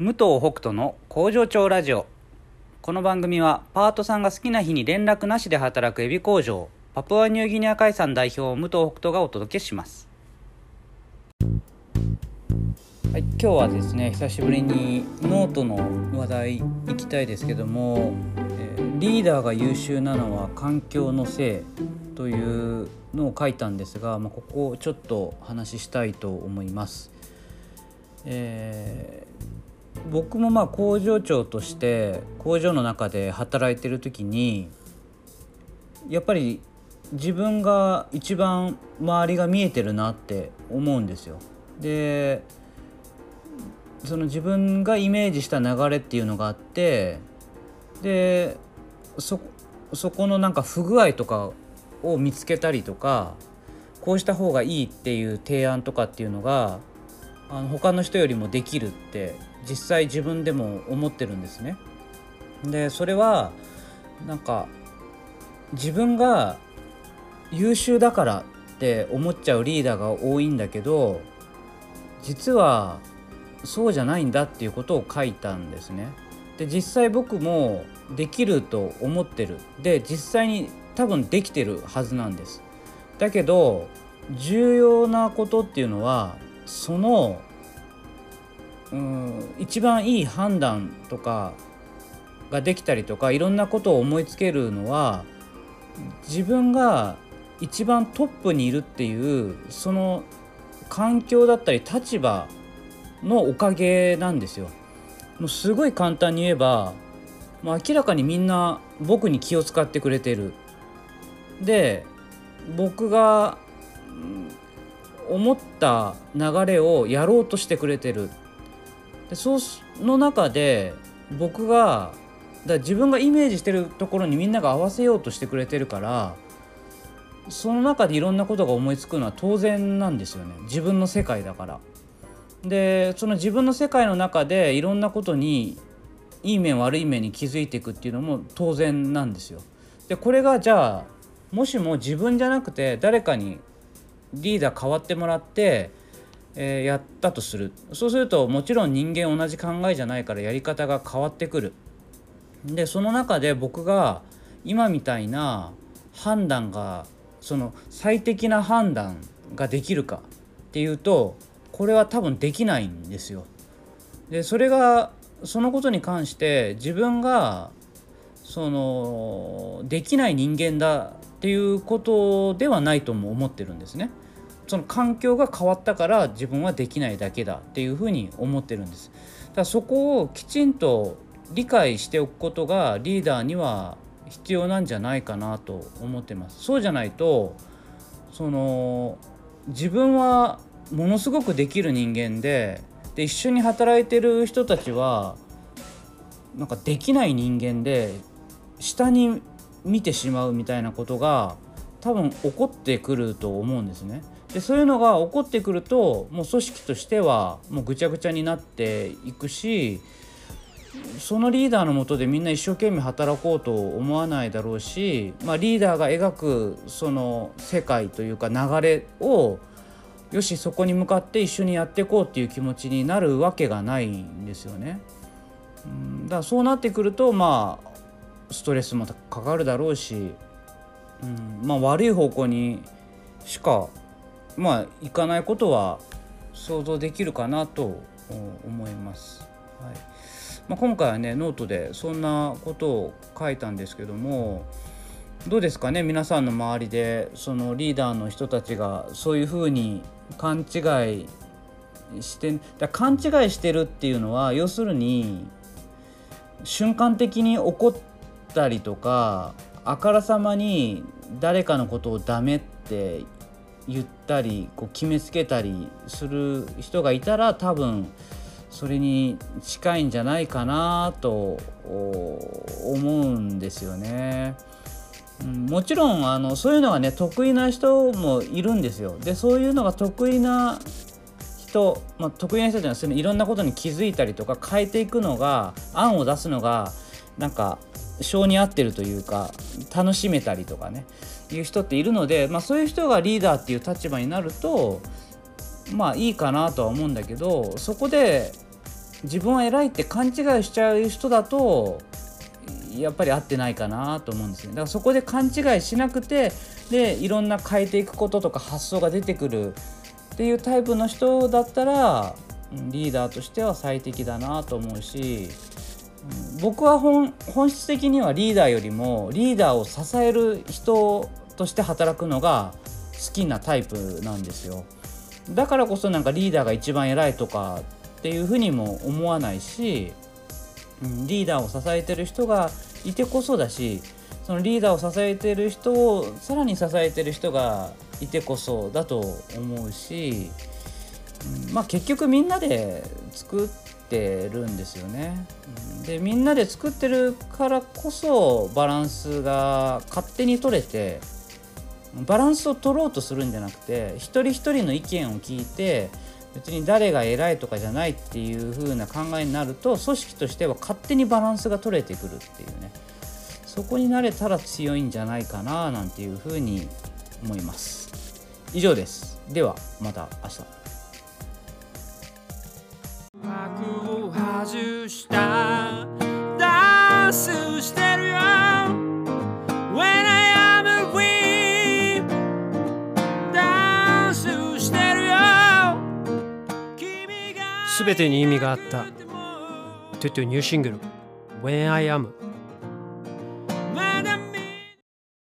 武藤北斗の工場長ラジオこの番組はパートさんが好きな日に連絡なしで働くエビ工場パプアニューギニア海産代表武藤北斗がお届けしますはい、今日はですね久しぶりにノートの話題いきたいですけども、えーリーダーが優秀なのは環境のせいというのを書いたんですが、まあ、ここをちょっと話したいと思います。えー僕もまあ工場長として工場の中で働いてる時にやっぱり自分が一番周りが見えてるなって思うんですよ。でその自分がイメージした流れっていうのがあってでそそこのなんか不具合とかを見つけたりとかこうした方がいいっていう提案とかっていうのがあの他の人よりもできるって実際自分でも思ってるんですね。でそれはなんか自分が優秀だからって思っちゃうリーダーが多いんだけど実はそうじゃないんだっていうことを書いたんですね。で実際僕もできると思ってるで実際に多分できてるはずなんです。だけど重要なことっていうのはそのうん一番いい判断とかができたりとかいろんなことを思いつけるのは自分が一番トップにいるっていうその環境だったり立場のおかげなんですよ。もうすごい簡単に言えばもう明らかにみんな僕に気を使ってくれてる。で僕が思った流れをやろうとしてくれてる。でその中で僕がだ自分がイメージしてるところにみんなが合わせようとしてくれてるからその中でいろんなことが思いつくのは当然なんですよね自分の世界だから。でその自分の世界の中でいろんなことにいい面悪い面に気づいていくっていうのも当然なんですよ。でこれがじゃあもしも自分じゃなくて誰かにリーダー変わってもらって、えーやったとするそうするともちろん人間同じ考えじゃないからやり方が変わってくる。でその中で僕が今みたいな判断がその最適な判断ができるかっていうとこれは多分できないんですよ。でそれがそのことに関して自分がそのできない人間だっていうことではないとも思ってるんですね。その環境が変わったから自分はできないだけだっていうふうに思ってるんです。だからそこをきちんと理解しておくことがリーダーには必要なんじゃないかなと思ってます。そうじゃないとその自分はものすごくできる人間でで一緒に働いてる人たちはなんかできない人間で下に見てしまうみたいなことが多分起こってくると思うんですね。でそういうのが起こってくるともう組織としてはもうぐちゃぐちゃになっていくしそのリーダーのもとでみんな一生懸命働こうと思わないだろうし、まあ、リーダーが描くその世界というか流れをよしそこに向かって一緒にやっていこうっていう気持ちになるわけがないんですよね。だからそうなってくるとまあストレスもかかるだろうし、うん、まあ悪い方向にしかまあいかないことは想像できるかなと思います。はいまあ、今回はねノートでそんなことを書いたんですけどもどうですかね皆さんの周りでそのリーダーの人たちがそういうふうに勘違いしてだ勘違いしてるっていうのは要するに瞬間的に怒ったりとかあからさまに誰かのことをダメって言ったりこう決めつけたりする人がいたら多分それに近いんじゃないかなと思うんですよね。うんもちろんあのそういうのがね得意な人もいるんですよ。でそういうのが得意な人、まあ、得意な人というのはいろんなことに気づいたりとか変えていくのが案を出すのがなんか性に合ってるというか楽しめたりとかねいう人っているので、まあ、そういう人がリーダーっていう立場になるとまあいいかなとは思うんだけどそこで自分は偉いって勘違いしちゃう人だとやっぱり合ってないかなと思うんですよだからそこで勘違いしなくてでいろんな変えていくこととか発想が出てくるっていうタイプの人だったらリーダーとしては最適だなと思うし僕は本質的にはリーダーよりもリーダーを支える人として働くのが好きなタイプなんですよ。だからこそなんかリーダーが一番偉いとかっていうふうにも思わないしリーダーを支えてる人がいてこそだしそのリーダーを支えてる人をさらに支えてる人がいてこそだと思うし、まあ結局みんなで作っててるんですよね。でみんなで作ってるからこそバランスが勝手に取れてバランスを取ろうとするんじゃなくて一人一人の意見を聞いて別に誰が偉いとかじゃないっていう風な考えになると組織としては勝手にバランスが取れてくるっていうね。そこになれたら強いんじゃないかななんていう風に思います。以上です。ではまた明日。幕を外した。ダンスしてるよ。When I am free ダンスしてるよ。すべてに意味があった。トゥトゥニューシングル。When I Am